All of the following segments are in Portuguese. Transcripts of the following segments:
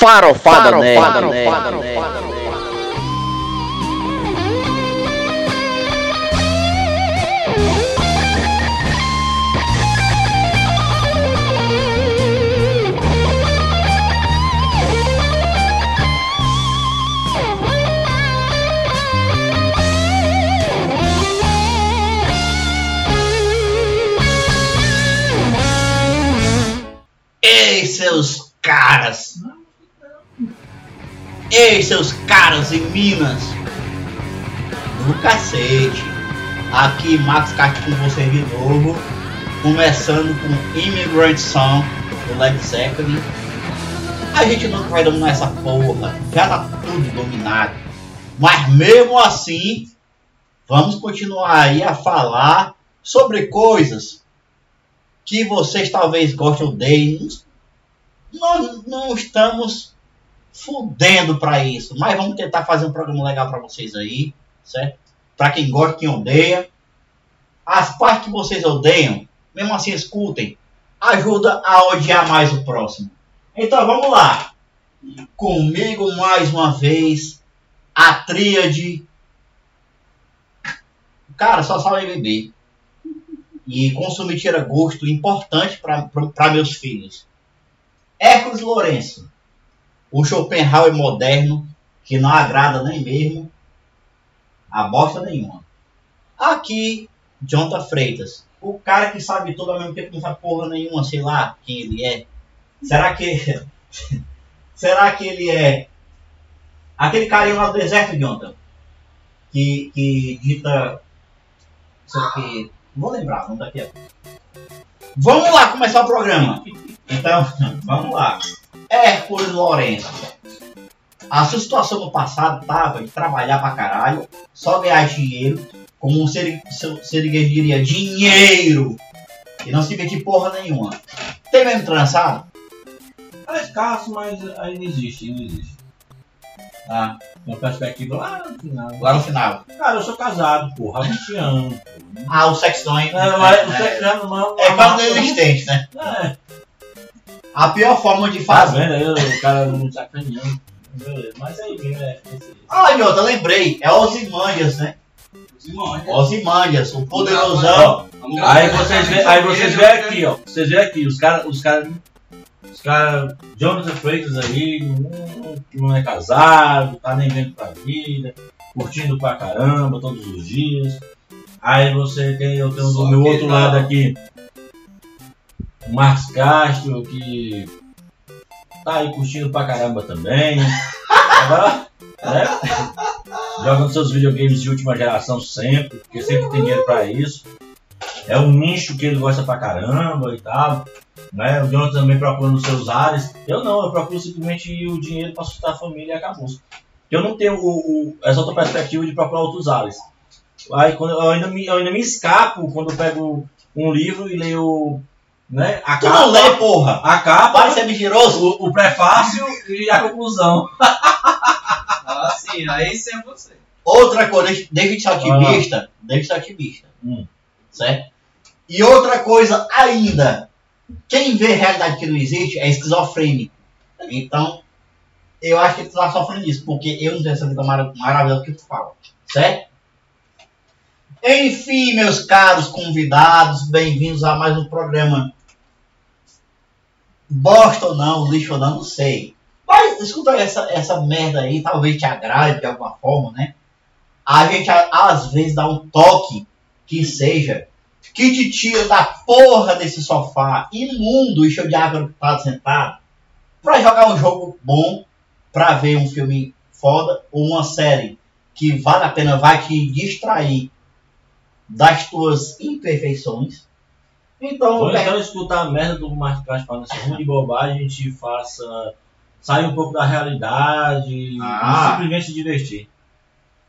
Farofada, Farofada Nerd. Farofada Ei, seus caras em Minas! No cacete! Aqui, Max Cart com vocês de novo. Começando com Immigrant Song do Led Zeppelin. A gente nunca vai dominar essa porra. Já tá tudo dominado. Mas mesmo assim, vamos continuar aí a falar sobre coisas que vocês talvez gostem ou. Nós não estamos fudendo para isso, mas vamos tentar fazer um programa legal para vocês aí, certo? Para quem gosta, quem odeia. As partes que vocês odeiam, mesmo assim escutem, ajuda a odiar mais o próximo. Então vamos lá. Comigo mais uma vez a tríade. Cara, só sabe beber e consumir tira gosto importante para meus filhos. Hércules Lourenço, o Schopenhauer moderno, que não agrada nem mesmo a bosta nenhuma. Aqui, Jonathan Freitas, o cara que sabe tudo ao mesmo tempo que não sabe porra nenhuma, sei lá quem ele é. Será que. será que ele é. Aquele carinha lá do deserto, Jonathan? Que, que dita. Isso aqui Vou lembrar, vamos daqui a Vamos lá começar o programa. Então, vamos lá. Hércules Lourenço. A sua situação no passado tava de trabalhar pra caralho, só ganhar dinheiro, como um ser, ser diria, dinheiro, e não se meter porra nenhuma. Tem mesmo trançado? É escasso, mas ainda existe, ainda existe. Ah, uma perspectiva lá no final. Lá no final. Cara, eu sou casado, porra, há 20 anos. Ah, o sexo não, hein? É, mas o sexo não, não, é quase inexistente, né? É. A pior forma de Tá fazer. vendo aí o cara não sacaneando. Beleza, mas aí mesmo é. Ah, Jota, lembrei. É Ozymandias, né? Ozymandias, o poderosão. Aí vocês vê, aí vocês vê aqui, ó. Vocês vê aqui, os caras, os caras, os caras, Jonathan Freitas aí, não, não é casado, tá nem vendo pra vida, curtindo pra caramba todos os dias. Aí você tem, eu tenho Só do meu outro não. lado aqui, o Marcos Castro, que tá aí curtindo pra caramba também. Agora, né? Jogando seus videogames de última geração sempre, porque sempre tem dinheiro pra isso. É um nicho que ele gosta pra caramba e tal. Né? O Jonathan também procurando seus ares. Eu não, eu procuro simplesmente o dinheiro pra sustentar a família e acabou. Eu não tenho o, o- essa outra perspectiva de procurar outros ares. Aí quando eu ainda me, eu ainda me escapo quando eu pego um livro e leio né, a Tu não lê, porra. a capa, Para ser mentiroso. o, o prefácio e a conclusão. Ah, sim, aí sim é você. Outra coisa, deixa- de ser otimista. Deixa de ser otimista. Hum. Certo? E outra coisa ainda. Quem vê realidade que não existe é esquizofrênico. Então, eu acho que tu tá sofrendo disso, porque eu não tenho essa vida mara- maravilhosa que tu fala. Certo? Enfim, meus caros convidados, bem-vindos a mais um programa. Bosta ou não, lixo ou não, não sei. Mas escuta essa, essa merda aí, talvez te agrade de alguma forma, né? A gente às vezes dá um toque que seja que te tira da porra desse sofá imundo e cheio de água que tá sentado pra jogar um jogo bom, pra ver um filme foda ou uma série que vale a pena, vai te distrair das tuas imperfeições. Então, Ou é- então escutar a merda do Marcos Castro falando esse monte de bobagem, a gente faça sair um pouco da realidade Ah. e simplesmente se divertir.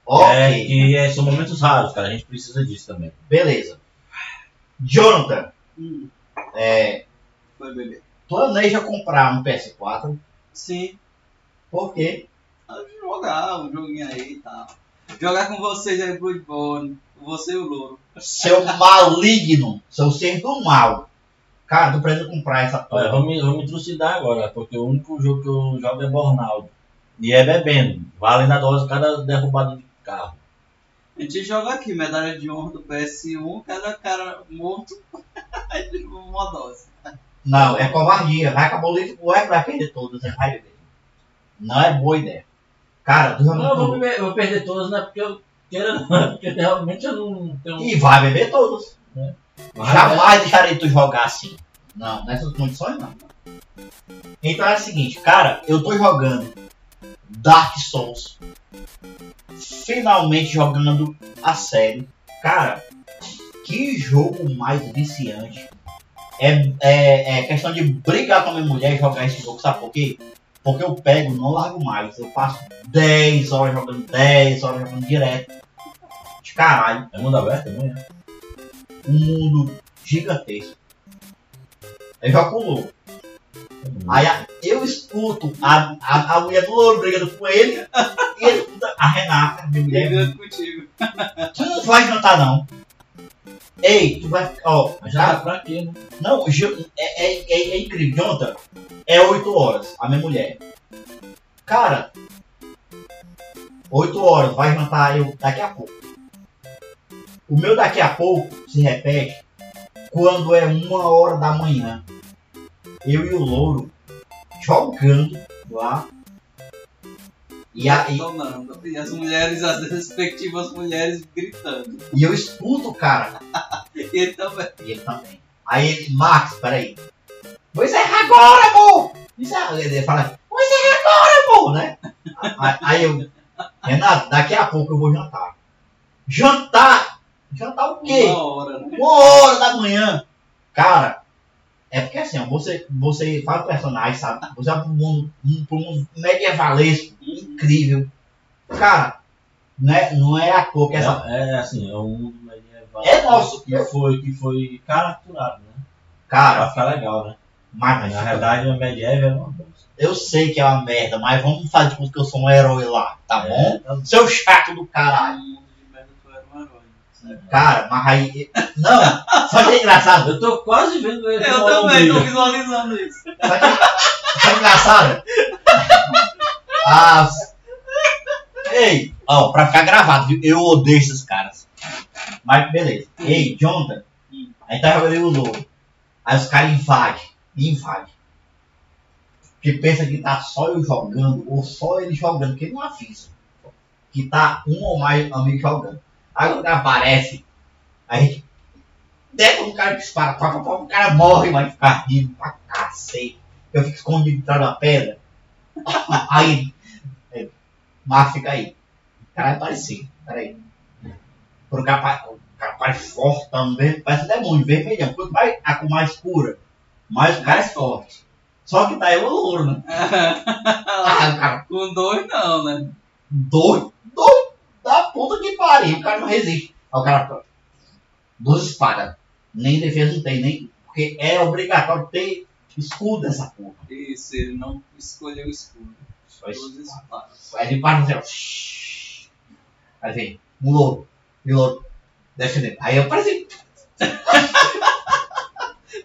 Ok, É, que é- são momentos raros, cara. A gente precisa disso também. beleza. Jonathan, Hum, é, foi, bebê. planeja comprar um PS4, Sim. por quê? Ah, Jogar um joguinho aí e tal. Jogar com vocês aí, Bloodborne. Com você e o Louro. Seu maligno, seu ser do mal. Cara, tu precisa comprar essa Olha, porra. vou me, vou me trucidar agora, porque o único jogo que eu jogo é Bornaldo. E é bebendo. Vale na dose cada derrubada de carro. A gente joga aqui, medalha de honra do PS1, cada cara morto, uma dose. Não, é covardia. Vai acabar o livro, o Eco vai perder todas, você vai beber. Não é boa ideia. Cara, Não, eu vou, beber- eu vou perder todas, não é porque eu queira, não. É porque realmente eu não tenho. E vai beber todos. Vai, Jamais deixarei tu jogar assim. Não, nessas condições não. Então é o seguinte, cara, eu tô jogando Dark Souls. Finalmente jogando a série. Cara, que jogo mais viciante. É, é, é questão de brigar com a minha mulher e jogar esse jogo, sabe por quê? Porque eu pego, não largo mais. Eu passo 10 horas jogando, 10 horas jogando direto. De caralho É mundo aberto também? né? um mundo gigantesco. Aí já pulou. Aí a- eu escuto a, a, a mulher do louro brigando com ele e ele escuta a Renata, minha mulher. Brigando contigo. Tu não vai jantar não. Ei, tu vai. Ó, Mas já tá pra quê, né? não, é, é, é, é incrível. Jonathan, é 8 horas, a minha mulher. Cara, 8 horas, vai jantar eu daqui a pouco. O meu daqui a pouco se repete quando é uma hora da manhã. Eu e o louro jogando lá. E, a, e. E as mulheres, as respectivas mulheres gritando. e eu escuto, cara, E ele também. E ele também. Aí ele, Max, peraí. Vou encerrar agora, amor! Encerra. Ele fala, vou encerrar agora, amor, né? Aí, aí eu, Renato, daqui a pouco eu vou jantar. Jantar? Jantar o quê? Uma hora, né? Uma hora da manhã. Cara, é porque assim, ó, você, você faz personagem, sabe? Você vai pro mundo, um- pro mundo medievalesco, incrível. Cara, não é, não é à toa que essa. É, é assim, é um mundo medieval. É nosso. Que foi, que foi capturado, né? Cara, Pra ficar legal, né? mas, na verdade o medieval é uma bosta. Eu sei que é uma merda, mas vamos fazer tipo que eu sou um herói lá, tá bom? É, Seu chato do caralho. No mundo de merda, tu era um herói. certo? Cara, mas aí. Não, só que é engraçado. Eu tô quase vendo ele Eu também tô visualizando isso. Só que, só que engraçado. Ah. Ei, ó, pra ficar gravado, viu? Eu odeio esses caras. Mas beleza. Ei, Jonathan, aí tá jogando o lobo. Aí os caras invadem, invadem. Que pensa que tá só eu jogando, ou só ele jogando, que não avisa. Que tá um ou mais amigos jogando. Aí o aparece, a gente deca um cara dispara, pá, pá, pá, o cara morre, vai ficar rindo pra cacete. Eu fico escondido atrás da pedra. Aí, é, Marcos fica aí. O cara é parecido, peraí. Pro cara, o cara parece forte também, parece demônio, vermelhão. Quanto mais a cor mais escura, mais o cara é forte. Só que tá eu louro, né? Ah, o cara Com dois não, né? doido, doido da puta que pariu. O cara não resiste. Aí o cara, duas espadas. Nem defesa não tem, nem. Porque é obrigatório ter escudo dessa porra. Isso, ele não escolheu o escudo. Só Duas espadas. Aí ele para no céu. Aí vem, um louro. E o louro defendendo. Aí eu pareci.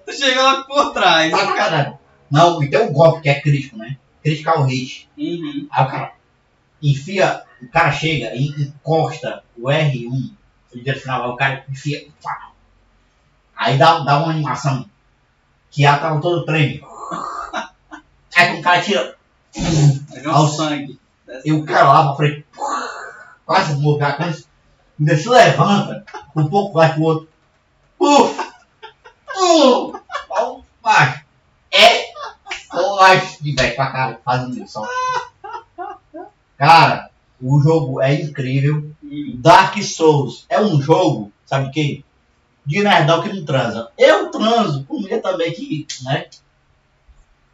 Tu chega lá por trás. Tá caralho. Não, e tem um golpe que é crítico, né? Critical hit. Uhum. Aí o cara enfia, o cara chega e encosta o R1, o direcional, aí o cara enfia. pá. Aí dá, dá uma animação que a tela todo treme. Aí quando o cara tira, Aí vem o sangue. e o cara lá pra frente, quase morrer, quando ainda se levanta, um pouco vai pro outro. Puf! Uh! Ó, Macho, é forte de velho pra cara fazendo isso. Cara, o jogo é incrível. Dark Souls é um jogo, sabe o quê? De nerdão que não transa. Eu transo, com mulher também que, né?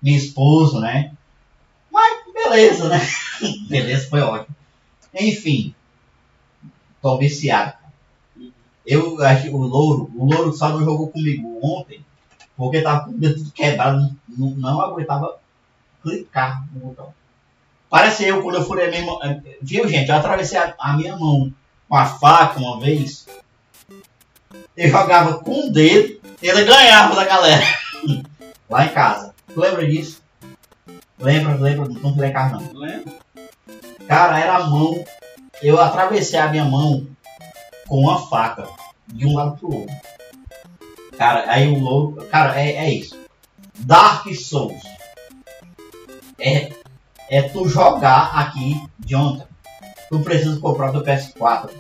Minha esposa, né? Mas Beleza, né? Beleza, foi ótimo. Enfim, tô viciado. Eu o Louro, o Louro só não jogou comigo ontem, porque tava com o dedo quebrado, não, não aguentava clicar no botão. Parece eu quando eu furei a minha mão. eh, Viu, gente? Eu atravessei a, a minha mão com a faca uma vez. Eu jogava com o dedo, ele ganhava da galera. Lá em casa. Tu lembra disso? Lembra, lembra? Não em casa não. Lembra? Cara, era a mão. Eu atravessei a minha mão com uma faca de um lado pro outro. Cara, aí o louro. Cara, é, é isso. Dark Souls. É, é tu jogar aqui, Jonathan. Tu precisa comprar o teu PS4.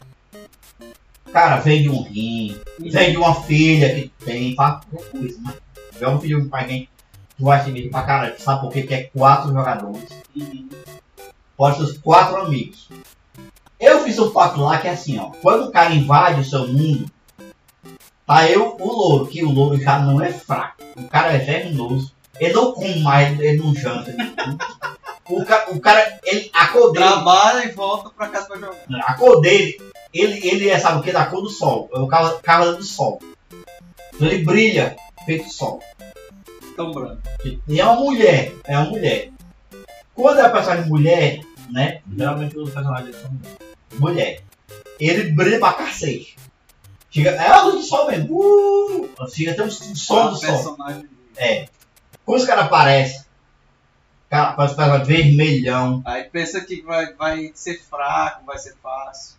Cara, vem de um rim, vem de uma filha que tem, faz qualquer coisa, mas joga um filho pra quem tu vai se pra caralho. Sabe por quê? Que é quatro jogadores pode ser os quatro amigos. Eu fiz um pacto lá que é assim, ó. Quando o cara invade o seu mundo, tá eu, o louro, que o louro já não é fraco. O cara é venenoso. Ele não come mais, ele não janta. ele não- o, ca- o cara, ele, a cor dele, Trabalha e volta pra casa pra jogar. a cor dele, ele, ele é, sabe o que? Da cor do sol. É o cavalo cavaleiro do sol. Então ele brilha feito sol. Tão branco. E é uma mulher, é uma mulher. Quando é a personagem mulher, né? Geralmente os personagens são. mulher. Ele brilha pra cacete. Chega, é a luz do sol mesmo. Uh, chega até um som do sol. É. Quando os caras aparecem, parece que vermelhão. Aí pensa que vai, vai ser fraco, vai ser fácil.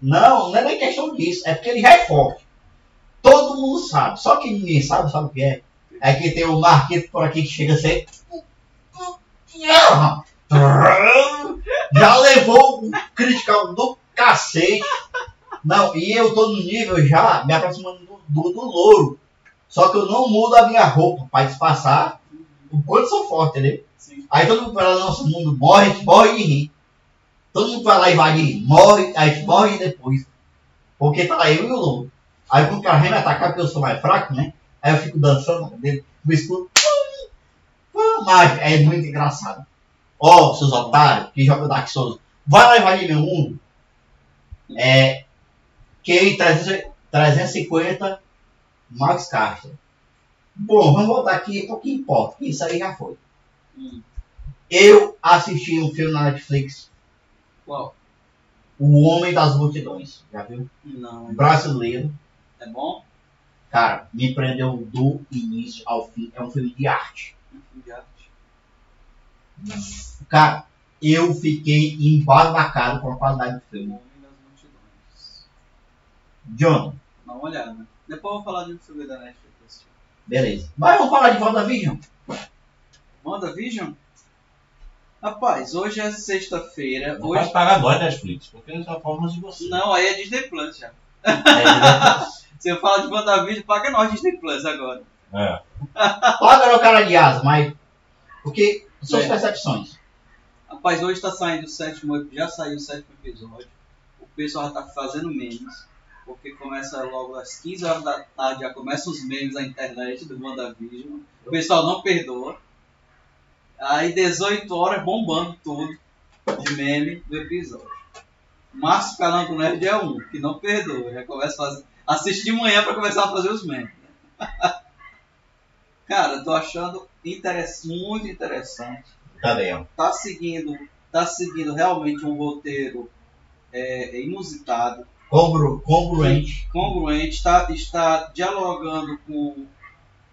Não, não é nem questão disso. É porque ele já é forte. Todo mundo sabe. Só que ninguém sabe, sabe o que é? É que tem o Marquito por aqui que chega a ser. Já levou um critical do cacete. Não, e eu tô no nível já me aproximando do, do, do louro. Só que eu não mudo a minha roupa pra disfarçar o quanto sou forte, entendeu? Aí todo mundo vai lá no nosso mundo, morre, a gente morre de rir. Todo mundo vai lá invadir, morre, a gente morre depois. Porque tá lá eu e o louro. Aí quando o cara vem me atacar, porque eu sou mais fraco, né? Aí eu fico dançando dele, no escuro. Mas é muito engraçado. Ó, seus otários que jogam Dark Souls, vai lá invadir meu mundo. É. 300 350 Max Castro. Bom, vamos voltar aqui para o que importa, que isso aí já foi. Hum. Eu assisti um filme na Netflix, Qual? O Homem das Multidões. Já viu? Não. Brasileiro. É bom? Cara, me prendeu do início ao fim. É um filme de arte. Um filme de arte. Cara, eu fiquei embasbacado com a qualidade do O filme. Homem das Multidões. John, Dá uma olhada. Depois eu vou falar de um filme da Netflix. beleza. Mas vamos falar de WandaVision? WandaVision? Rapaz, hoje é sexta-feira. Não Hoje... pode pagar nós, Netflix, porque só formas de você. Não, aí é Disney Plus já. É, Se eu falar de WandaVision, paga nós Disney Plus agora. É. Paga o cara de asa, mas. Porque suas É. percepções. Rapaz, hoje tá saindo o sétimo, já saiu o sétimo episódio. O pessoal já tá fazendo memes, porque começa logo às 15 horas da tarde, já começam os memes na internet do WandaVision. O pessoal não perdoa. Aí 18 horas bombando tudo de meme do episódio. Márcio Calanco Nerd é um, que não perdoa, já começa a fazer. Assistir de manhã pra começar a fazer os memes. Cara, tô achando interess- muito interessante Tá bem, ó. tá seguindo, tá seguindo realmente um roteiro é, inusitado, Congru, congruente. congruente, está, está dialogando com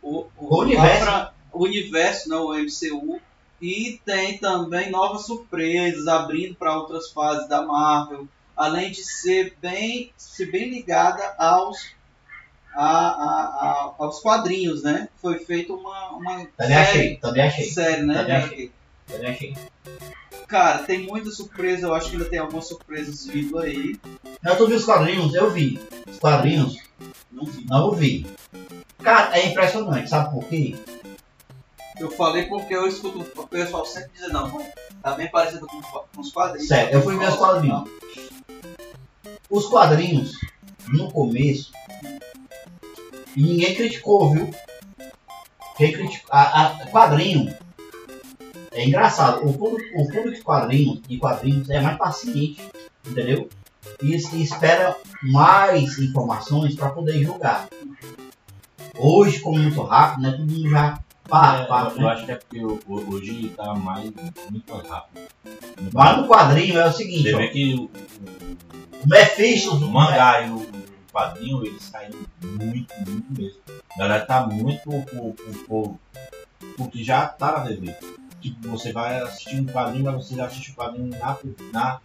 o, O universo. a fra- o universo, não, o MCU, e tem também novas surpresas, abrindo para outras fases da Marvel, além de ser bem, ser bem ligada aos a- a- a- aos quadrinhos, né? Foi feita uma, uma Também achei, também achei. série, né? Também de- Também achei. Cara, tem muita surpresa, eu acho que ainda tem algumas surpresas vindo aí. Eu tô vi os quadrinhos, eu vi. Os quadrinhos, Não vi. não vi. Cara, é impressionante, sabe por quê? Eu falei porque eu escuto o pessoal sempre dizer, não, mano, tá bem parecido com, com os quadrinhos. Sério, eu fui ver os quadrinhos. Os quadrinhos, no começo, e ninguém criticou, viu? Quem criticou. A, a- quadrinho é engraçado. O público, o público de quadrinhos, de quadrinhos é mais paciente, entendeu? E, e espera mais informações para poder julgar. Hoje, como muito rápido, né? Todo mundo já pá, É, pá, eu né? acho que é porque o- o- hoje tá mais, muito mais rápido. Mas no quadrinho é o seguinte, Você ó, vê que o, o Mephisto, o, o mangá e o, o quadrinho, eles saíram muito, muito mesmo. A galera tá muito por, por, por, porque já tá na TV. Tipo, você vai assistir um quadrinho, mas você já assiste o quadrinho na, na,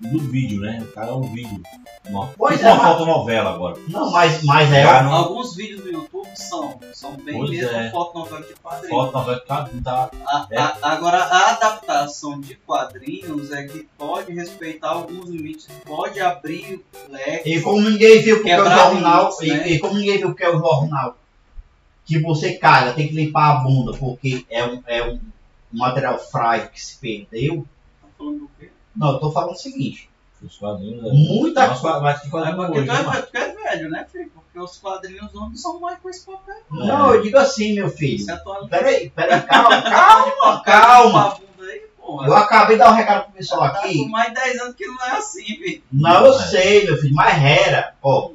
no vídeo, né? O cara é um vídeo. Uma, Pois é, uma mas- fotonovela agora. Não, mas, mas é. Não- Alguns vídeos do YouTube são, são bem Pois mesmo é. foto novela de quadrinhos. Fotonovela tá, tá A- É. a- agora, a adaptação de quadrinhos é que pode respeitar alguns limites, pode abrir leque. E como ninguém viu porque é o jornal, limites, né? e, e como ninguém viu porque é o jornal, que você caga, tem que limpar a bunda porque é um, é um material frágil que se perdeu. Tá falando do quê? Não, eu tô falando o seguinte, os quadrinhos. é- muita coisa. mas que É quadrinho porque hoje, é, né, tu é velho, né, filho? Porque os quadrinhos não são mais com esse papel. Não, eu digo assim, meu filho. É. Peraí, peraí, calma, calma, calma. Porra. Eu acabei de dar um recado pro pessoal Tá aqui. com mais de 10 anos que não é assim, filho. Não, eu sei, meu filho, mas era. Ó,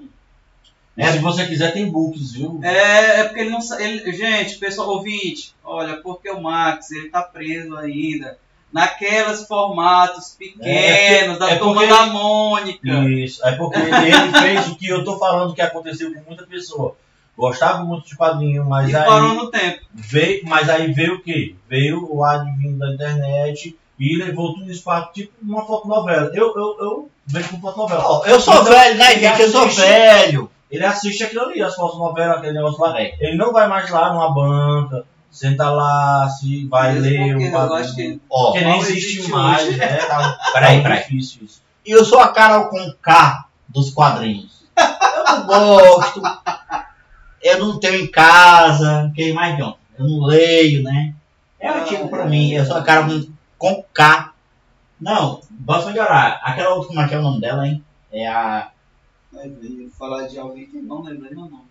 E se você quiser, tem books, viu? É, é porque ele não ele Gente, pessoal ouvinte, olha, porque o Max ele tá preso ainda naqueles formatos pequenos da é turma da Mônica. Isso, é porque ele fez o que eu tô falando que aconteceu com muita pessoa. Gostava muito de quadrinho, mas E aí parou no tempo. veio, mas aí veio o quê? Veio o advento da internet e levou tudo isso para tipo uma fotonovela. Eu, eu, eu vejo como fotonovela. ó, eu sou Então, velho, né, gente? Eu sou velho. Ele assiste aquilo ali, as fotonovelas, aquele negócio lá. É. Ele não vai mais lá numa banca, senta lá, se vai Mesmo ler porque o eu quadrinho. acho que Ó, Porque nem existe, existe mais, hoje. né? Tá, Peraí, tá peraí. difícil isso. E eu sou a Carol com K dos quadrinhos. Eu não gosto. Eu não tenho em casa. Que mais, John? Eu não leio, né? É antigo pra mim. Eu sou a Carol com- K. Não, Basta de orar. Aquela outra, como é que é o nome dela, hein? É a. Falar de alguém que não lembrei meu nome.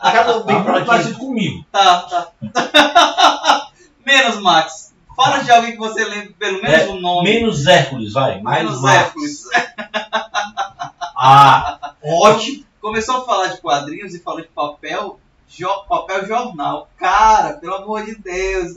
Aquela do Big Tá muito Brother. parecido comigo. Tá, tá. Menos Max. Fala de alguém que você lembra pelo menos É, o nome. Menos Hércules, vai. Mais Menos Max. Hércules. Ah, ótimo. Começou a falar de quadrinhos e falou de papel, jo- papel jornal. Cara, pelo amor de Deus.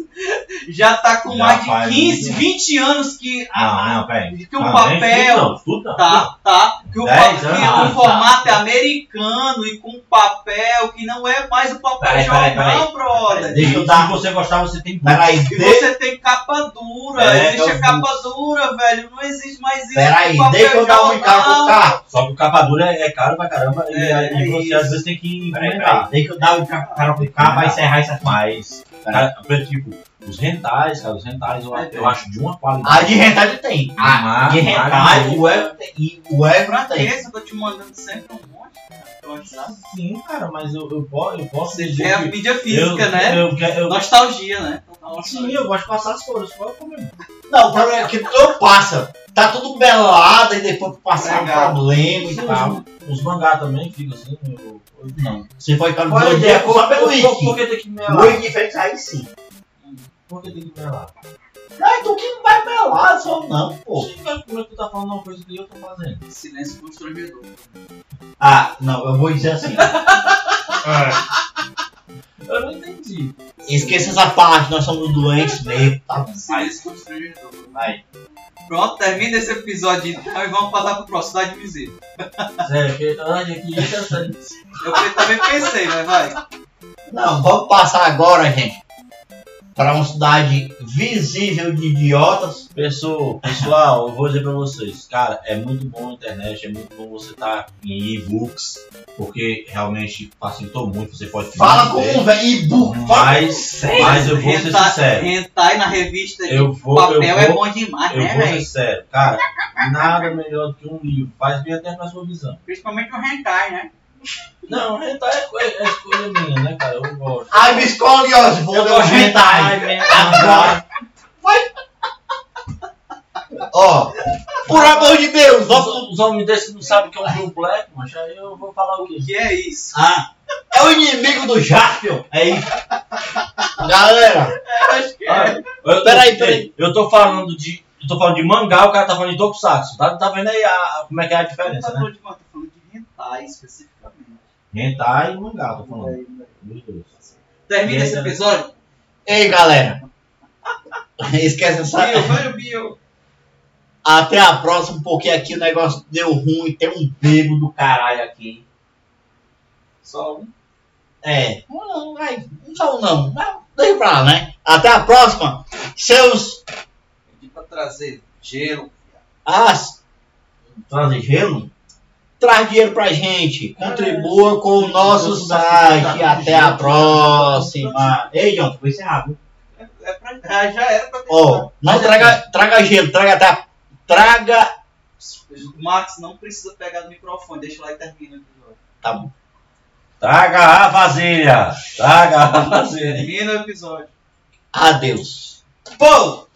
Já tá com Já mais de faz 15, muito. 20 anos que, Não, não, peraí. que o Ah, nem papel. Não, não. Tá, tá. Que o, Dez pa- anos, que o formato é americano e com papel que não é mais o papel Peraí, peraí, jornal, brother. Deixa eu Se dar. você gostar, você tem Peraí, de... você tem capa dura, É, existe é a o capa dura, velho. Não existe mais isso. Peraí, papel deixa eu dar um jornal. encargo pro carro. Só que o capa dura é, é caro pra caramba e, É, e você isso. às vezes tem que Peraí, peraí. Deixa eu dar o carro, vai encerrar isso aqui. Mas, cara, tipo, os rentais, cara, os rentais eu, É, eu acho de uma qualidade. A de rentário tem. A Mas- de rentário, mas- o Everton tem. O Pra tem. Eu tô te mandando sempre um monte, cara. Que Sim, cara, mas eu, eu, posso, eu posso dizer quer a mídia física, eu, né? Eu, eu, Nostalgia, né? Sim, eu gosto de passar as cores, qual é o problema? Não, o problema é que eu passa. Tá tudo belado e depois passar um problema e Sim, tal. os, os mangá também ficam assim. Eu, eu, Não. Você foi para Qual é a dois ideia? dias só pelo Por- por- Por wiki. que tem que melar? Dois diferentes aí sim. Por que tem que melar? Ah, tu que não vai melar, só não, pô. Como é que tu tá falando uma coisa que eu tô fazendo? Silêncio constrangedor. Ah, não, eu vou dizer assim. Eu não entendi. Esqueça essa parte, nós somos doentes mesmo, tá bom. Silêncio constrangedor. Vai. Pronto, termina esse episódio então e vamos passar pro próximo. Cidade Visível. Sério, que olha que interessante. Eu também pensei, mas vai. Não, vamos passar agora, gente, para uma cidade visível de idiotas. Pessoal, pessoal, eu vou dizer pra vocês, cara, é muito bom a internet, é muito bom você estar em e-books, porque realmente facilitou muito, você pode Fala como um velho e-book. mas, mas eu vou ser sincero, Hentai na revista de eu vou, papel eu é vou, bom demais, eu né, vou ser velho? sério, cara, nada melhor do que um livro, faz bem até pra sua visão. Principalmente o hentai, né? Não, hentai é, co- é escolha minha, né, cara, eu gosto. Ai, me escolhe, Oswald, eu gosto de hentai. Agora. Ó, por amor de Deus, vamos... Os, os homens desses que não sabem o que é um Blue Black, mas aí eu vou falar o quê? Que é isso? Ah, é o inimigo do Jaspion, é isso. Galera, Acho que é. Eu, Peraí, eu- peraí. Eu tô falando de. Eu tô falando de mangá, o cara tá falando de tokusatsu. Tá, tá vendo aí a- como é que é a Não tá diferença, né? Hentai especificamente. Hentai e mangá, tô falando. Dos dois. Termina esse episódio. Ei, galera. Esquece essa. Bio, vai o Bio. Até a próxima, porque aqui o negócio deu ruim. Tem um bebo do caralho aqui. Só um. É. Não, vai. Não, não. não deixa pra lá, né? Até a próxima. Seus. Pedi pra trazer gelo. As. Trazer gelo? Traz dinheiro pra gente. Contribua com o nosso site. Até a próxima. Ei, John, foi encerrar, viu? É, é pra, já era pra ter Ó, não traga, traga gelo, traga até. Traga. O Max não precisa pegar no microfone, deixa lá e termina o episódio. Tá bom. Traga a vasilha! Traga a vasilha! Termina o episódio. Adeus. Pô!